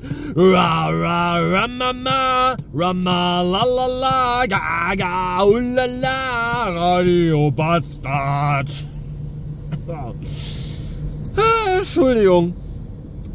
romance. Ra ra ramama, rama la la la, ga ga ulala, Radio Bastard. Entschuldigung.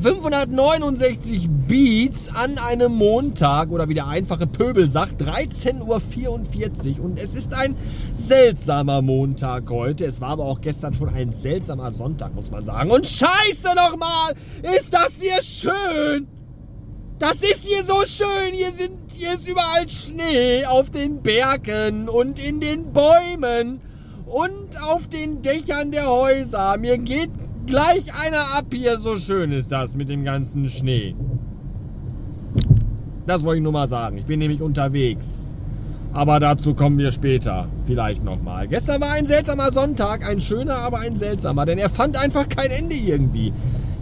569 Beats an einem Montag oder wie der einfache Pöbel sagt, 13.44 Uhr und es ist ein seltsamer Montag heute. Es war aber auch gestern schon ein seltsamer Sonntag, muss man sagen. Und scheiße nochmal, ist das hier schön! Das ist hier so schön. Hier sind, hier ist überall Schnee auf den Bergen und in den Bäumen und auf den Dächern der Häuser. Mir geht gleich einer ab hier. So schön ist das mit dem ganzen Schnee. Das wollte ich nur mal sagen. Ich bin nämlich unterwegs. Aber dazu kommen wir später. Vielleicht nochmal. Gestern war ein seltsamer Sonntag. Ein schöner, aber ein seltsamer. Denn er fand einfach kein Ende irgendwie.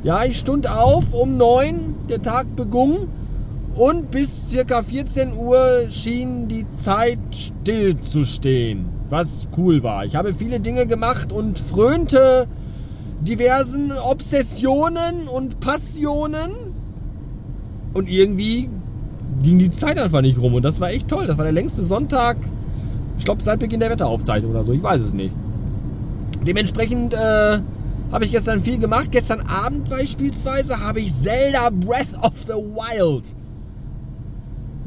Ja, ich stund auf um neun. Der Tag begann. Und bis circa 14 Uhr schien die Zeit still zu stehen. Was cool war. Ich habe viele Dinge gemacht und frönte diversen Obsessionen und Passionen. Und irgendwie ging die Zeit einfach nicht rum. Und das war echt toll. Das war der längste Sonntag, ich glaube, seit Beginn der Wetteraufzeichnung oder so. Ich weiß es nicht. Dementsprechend äh, habe ich gestern viel gemacht. Gestern Abend beispielsweise habe ich Zelda Breath of the Wild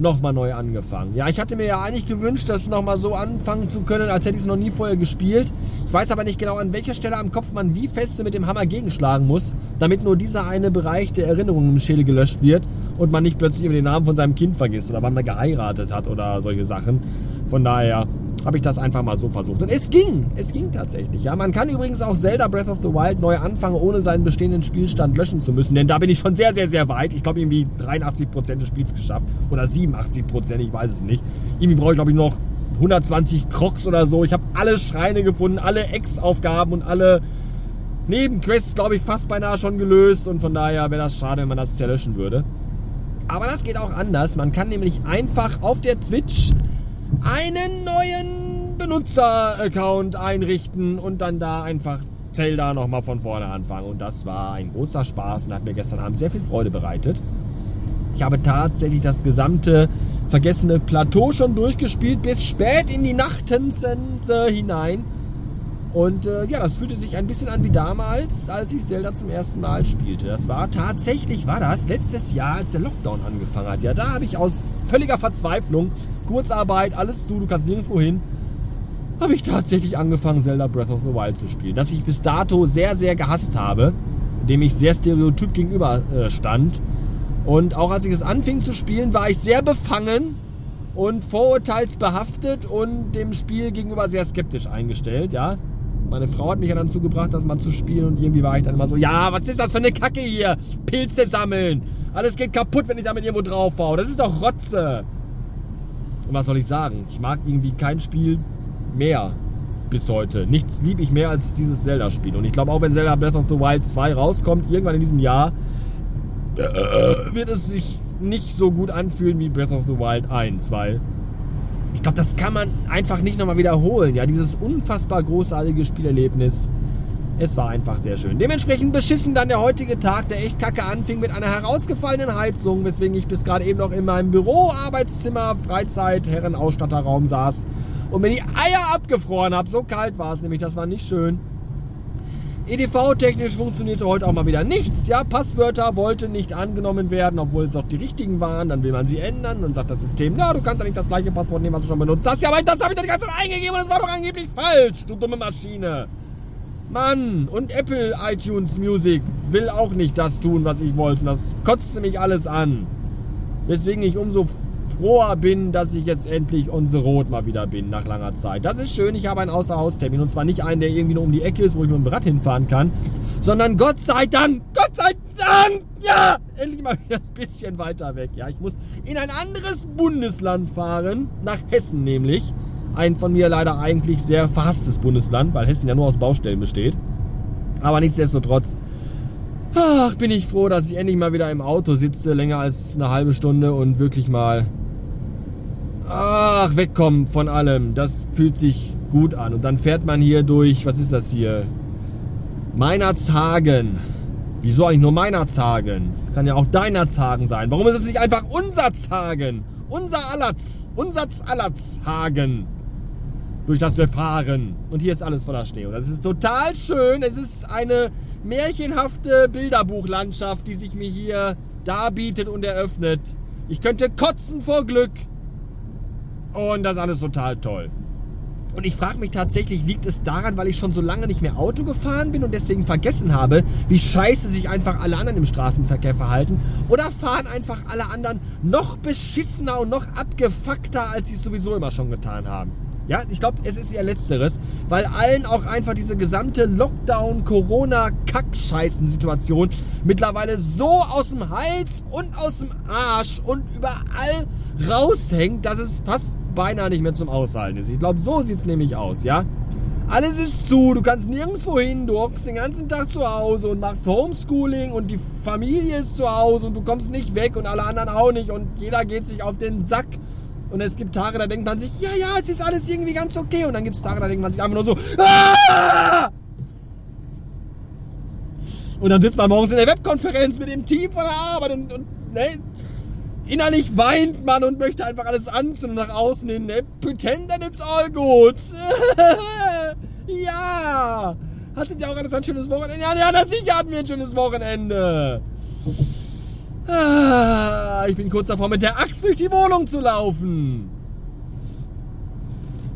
nochmal neu angefangen. Ja, ich hatte mir ja eigentlich gewünscht, das nochmal so anfangen zu können, als hätte ich es noch nie vorher gespielt. Ich weiß aber nicht genau, an welcher Stelle am Kopf man wie feste mit dem Hammer gegenschlagen muss, damit nur dieser eine Bereich der Erinnerung im Schädel gelöscht wird und man nicht plötzlich über den Namen von seinem Kind vergisst oder wann man geheiratet hat oder solche Sachen. Von daher habe ich das einfach mal so versucht. Und es ging, es ging tatsächlich. Ja, man kann übrigens auch Zelda Breath of the Wild neu anfangen, ohne seinen bestehenden Spielstand löschen zu müssen. Denn da bin ich schon sehr, sehr, sehr weit. Ich glaube irgendwie 83% des Spiels geschafft oder 87%, ich weiß es nicht. Irgendwie brauche ich glaube ich noch 120 Crocs oder so. Ich habe alle Schreine gefunden, alle Ex-Aufgaben und alle Nebenquests, glaube ich, fast beinahe schon gelöst. Und von daher wäre das schade, wenn man das zerlöschen würde. Aber das geht auch anders. Man kann nämlich einfach auf der Twitch einen neuen Benutzer-Account einrichten und dann da einfach Zelda nochmal von vorne anfangen. Und das war ein großer Spaß und hat mir gestern Abend sehr viel Freude bereitet. Ich habe tatsächlich das gesamte vergessene Plateau schon durchgespielt, bis spät in die Nachtensense hinein. Und äh, ja, das fühlte sich ein bisschen an wie damals, als ich Zelda zum ersten Mal spielte. Das war tatsächlich, war das letztes Jahr, als der Lockdown angefangen hat. Ja, da habe ich aus völliger Verzweiflung, Kurzarbeit, alles zu, du kannst nirgendwo hin, habe ich tatsächlich angefangen, Zelda Breath of the Wild zu spielen. Das ich bis dato sehr, sehr gehasst habe, dem ich sehr stereotyp gegenüber äh, stand. Und auch als ich es anfing zu spielen, war ich sehr befangen und vorurteilsbehaftet und dem Spiel gegenüber sehr skeptisch eingestellt, ja. Meine Frau hat mich ja dann zugebracht, das mal zu spielen und irgendwie war ich dann immer so, ja, was ist das für eine Kacke hier? Pilze sammeln. Alles geht kaputt, wenn ich damit irgendwo drauf baue. Das ist doch Rotze. Und was soll ich sagen? Ich mag irgendwie kein Spiel mehr bis heute. Nichts liebe ich mehr als dieses Zelda-Spiel. Und ich glaube auch, wenn Zelda Breath of the Wild 2 rauskommt, irgendwann in diesem Jahr, äh, wird es sich nicht so gut anfühlen wie Breath of the Wild 1, weil ich glaube, das kann man einfach nicht nochmal wiederholen. Ja, dieses unfassbar großartige Spielerlebnis. Es war einfach sehr schön. Dementsprechend beschissen dann der heutige Tag, der echt kacke anfing mit einer herausgefallenen Heizung, weswegen ich bis gerade eben noch in meinem Büro, Arbeitszimmer, Freizeit, Herrenausstatterraum saß und mir die Eier abgefroren habe. So kalt war es nämlich, das war nicht schön. EDV-technisch funktionierte heute auch mal wieder nichts. Ja, Passwörter wollten nicht angenommen werden, obwohl es auch die richtigen waren. Dann will man sie ändern. Dann sagt das System, na, du kannst ja nicht das gleiche Passwort nehmen, was du schon benutzt hast. Ja, aber das habe ich doch die ganze Zeit eingegeben und es war doch angeblich falsch, du dumme Maschine. Mann, und Apple iTunes Music will auch nicht das tun, was ich wollte. Das kotzte mich alles an. Weswegen ich umso froher bin, dass ich jetzt endlich the road mal wieder bin nach langer Zeit. Das ist schön, ich habe einen Außerhaustermin und zwar nicht einen, der irgendwie nur um die Ecke ist, wo ich mit dem Rad hinfahren kann, sondern Gott sei Dank, Gott sei Dank, ja, endlich mal wieder ein bisschen weiter weg. Ja, ich muss in ein anderes Bundesland fahren, nach Hessen nämlich. Ein von mir leider eigentlich sehr verhasstes Bundesland, weil Hessen ja nur aus Baustellen besteht. Aber nichtsdestotrotz, ach, bin ich froh, dass ich endlich mal wieder im Auto sitze, länger als eine halbe Stunde und wirklich mal ach, wegkommen von allem. Das fühlt sich gut an. Und dann fährt man hier durch, was ist das hier? Meiner Zagen. Wieso eigentlich nur meiner Zagen? Es kann ja auch deiner Zagen sein. Warum ist es nicht einfach unser? Unser Allatz. Unser Allatzhagen. Durch das wir fahren. Und hier ist alles voller Schnee. Und das ist total schön. Es ist eine märchenhafte Bilderbuchlandschaft, die sich mir hier darbietet und eröffnet. Ich könnte kotzen vor Glück. Und das ist alles total toll. Und ich frage mich tatsächlich, liegt es daran, weil ich schon so lange nicht mehr Auto gefahren bin und deswegen vergessen habe, wie scheiße sich einfach alle anderen im Straßenverkehr verhalten? Oder fahren einfach alle anderen noch beschissener und noch abgefuckter, als sie es sowieso immer schon getan haben? Ja, ich glaube, es ist eher Letzteres, weil allen auch einfach diese gesamte Lockdown, Corona, Kackscheißen-Situation mittlerweile so aus dem Hals und aus dem Arsch und überall raushängt, dass es fast beinahe nicht mehr zum Aushalten ist. Ich glaube, so sieht es nämlich aus, ja? Alles ist zu, du kannst nirgendwo hin, du hockst den ganzen Tag zu Hause und machst Homeschooling und die Familie ist zu Hause und du kommst nicht weg und alle anderen auch nicht und jeder geht sich auf den Sack. Und es gibt Tage, da denkt man sich, ja, ja, es ist alles irgendwie ganz okay. Und dann gibt es Tage, da denkt man sich einfach nur so, Aah! Und dann sitzt man morgens in der Webkonferenz mit dem Team von der Arbeit und, und ne, innerlich weint man und möchte einfach alles anzünden nach außen hin. Ne? Pretend that it's all good. ja. Hattet ihr auch alles ein schönes Wochenende? Ja, ja, sicher hatten wir ein schönes Wochenende. Ah, ich bin kurz davor, mit der Axt durch die Wohnung zu laufen.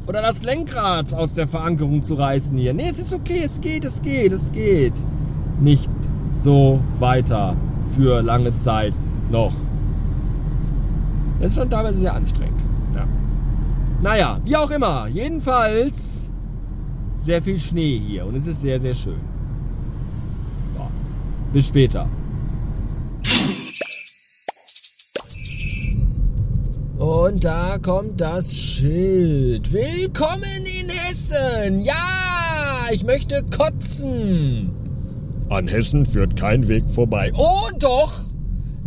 Oder das Lenkrad aus der Verankerung zu reißen hier. Nee, es ist okay, es geht, es geht, es geht. Nicht so weiter für lange Zeit noch. Das ist schon teilweise sehr anstrengend. Ja. Naja, wie auch immer. Jedenfalls sehr viel Schnee hier und es ist sehr, sehr schön. Ja. Bis später. Und da kommt das Schild. Willkommen in Hessen. Ja, ich möchte kotzen. An Hessen führt kein Weg vorbei. Oh doch.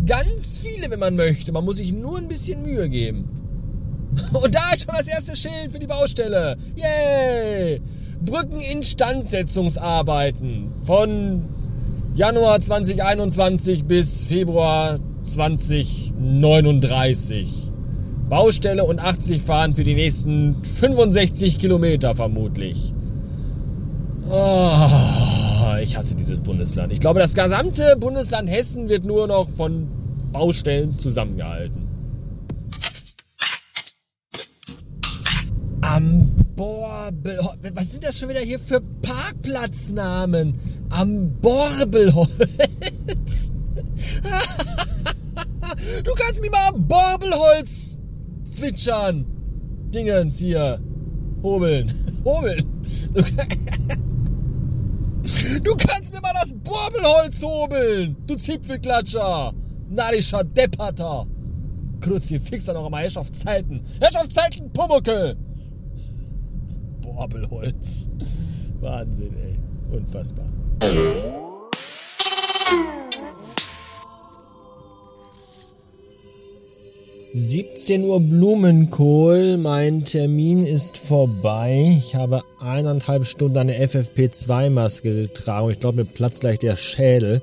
Ganz viele, wenn man möchte. Man muss sich nur ein bisschen Mühe geben. Und da ist schon das erste Schild für die Baustelle. Yay! Brückeninstandsetzungsarbeiten von Januar 2021 bis Februar 2039. Baustelle und 80 fahren für die nächsten 65 Kilometer vermutlich. Oh, ich hasse dieses Bundesland. Ich glaube, das gesamte Bundesland Hessen wird nur noch von Baustellen zusammengehalten. Am Borbel. Was sind das schon wieder hier für Parkplatznamen? Am Borbelholz. du kannst mir mal am Borbelholz zwitschern. Dingens hier. Hobeln. Hobeln. Du kannst mir mal das Borbelholz hobeln. Du Zipfelklatscher narischer Depperter. Kruzifix auch immer Herrschaftszeiten. Herrschaftszeiten, Pumuckel. Borbelholz. Wahnsinn, ey. Unfassbar. Siebzehn Uhr Blumenkohl, mein Termin ist vorbei. Ich habe eineinhalb Stunden eine FFP2-Maske getragen. Ich glaube, mir platzt gleich der Schädel.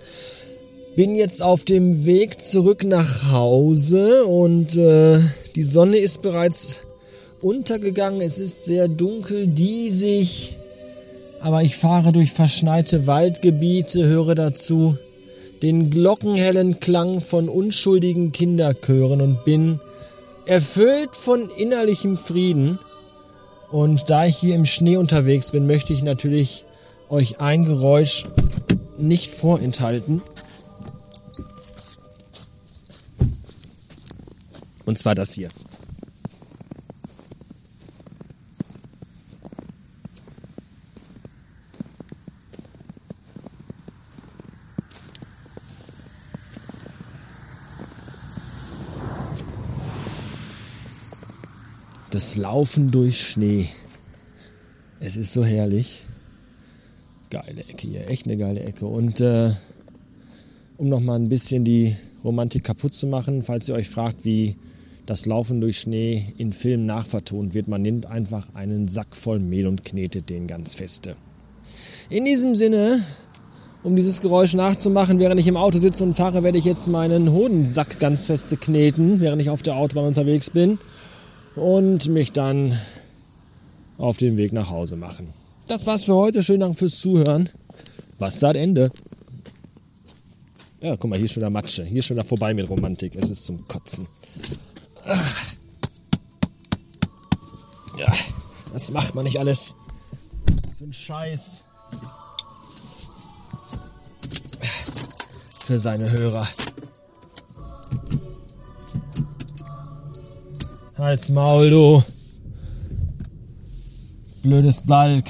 Bin jetzt auf dem Weg zurück nach Hause und äh, die Sonne ist bereits untergegangen. Es ist sehr dunkel, diesig. Aber ich fahre durch verschneite Waldgebiete, höre dazu den glockenhellen Klang von unschuldigen Kinderchören und bin erfüllt von innerlichem Frieden. Und da ich hier im Schnee unterwegs bin, möchte ich natürlich euch ein Geräusch nicht vorenthalten. Und zwar das hier. Das Laufen durch Schnee. Es ist so herrlich. Geile Ecke hier, echt eine geile Ecke. Und äh, um nochmal ein bisschen die Romantik kaputt zu machen, falls ihr euch fragt, wie das Laufen durch Schnee in Filmen nachvertont wird. Man nimmt einfach einen Sack voll Mehl und knetet den ganz feste. In diesem Sinne, um dieses Geräusch nachzumachen, während ich im Auto sitze und fahre, werde ich jetzt meinen Hodensack ganz feste kneten, während ich auf der Autobahn unterwegs bin und mich dann auf den Weg nach Hause machen. Das war's für heute. Schönen Dank fürs Zuhören. Was sagt Ende? Ja, guck mal, hier ist schon der Matsche. Hier ist schon da vorbei mit Romantik. Es ist zum Kotzen. Ja, das macht man nicht alles. Für einen Scheiß. Für seine Hörer. Halt's Maul, du. Blödes Balk.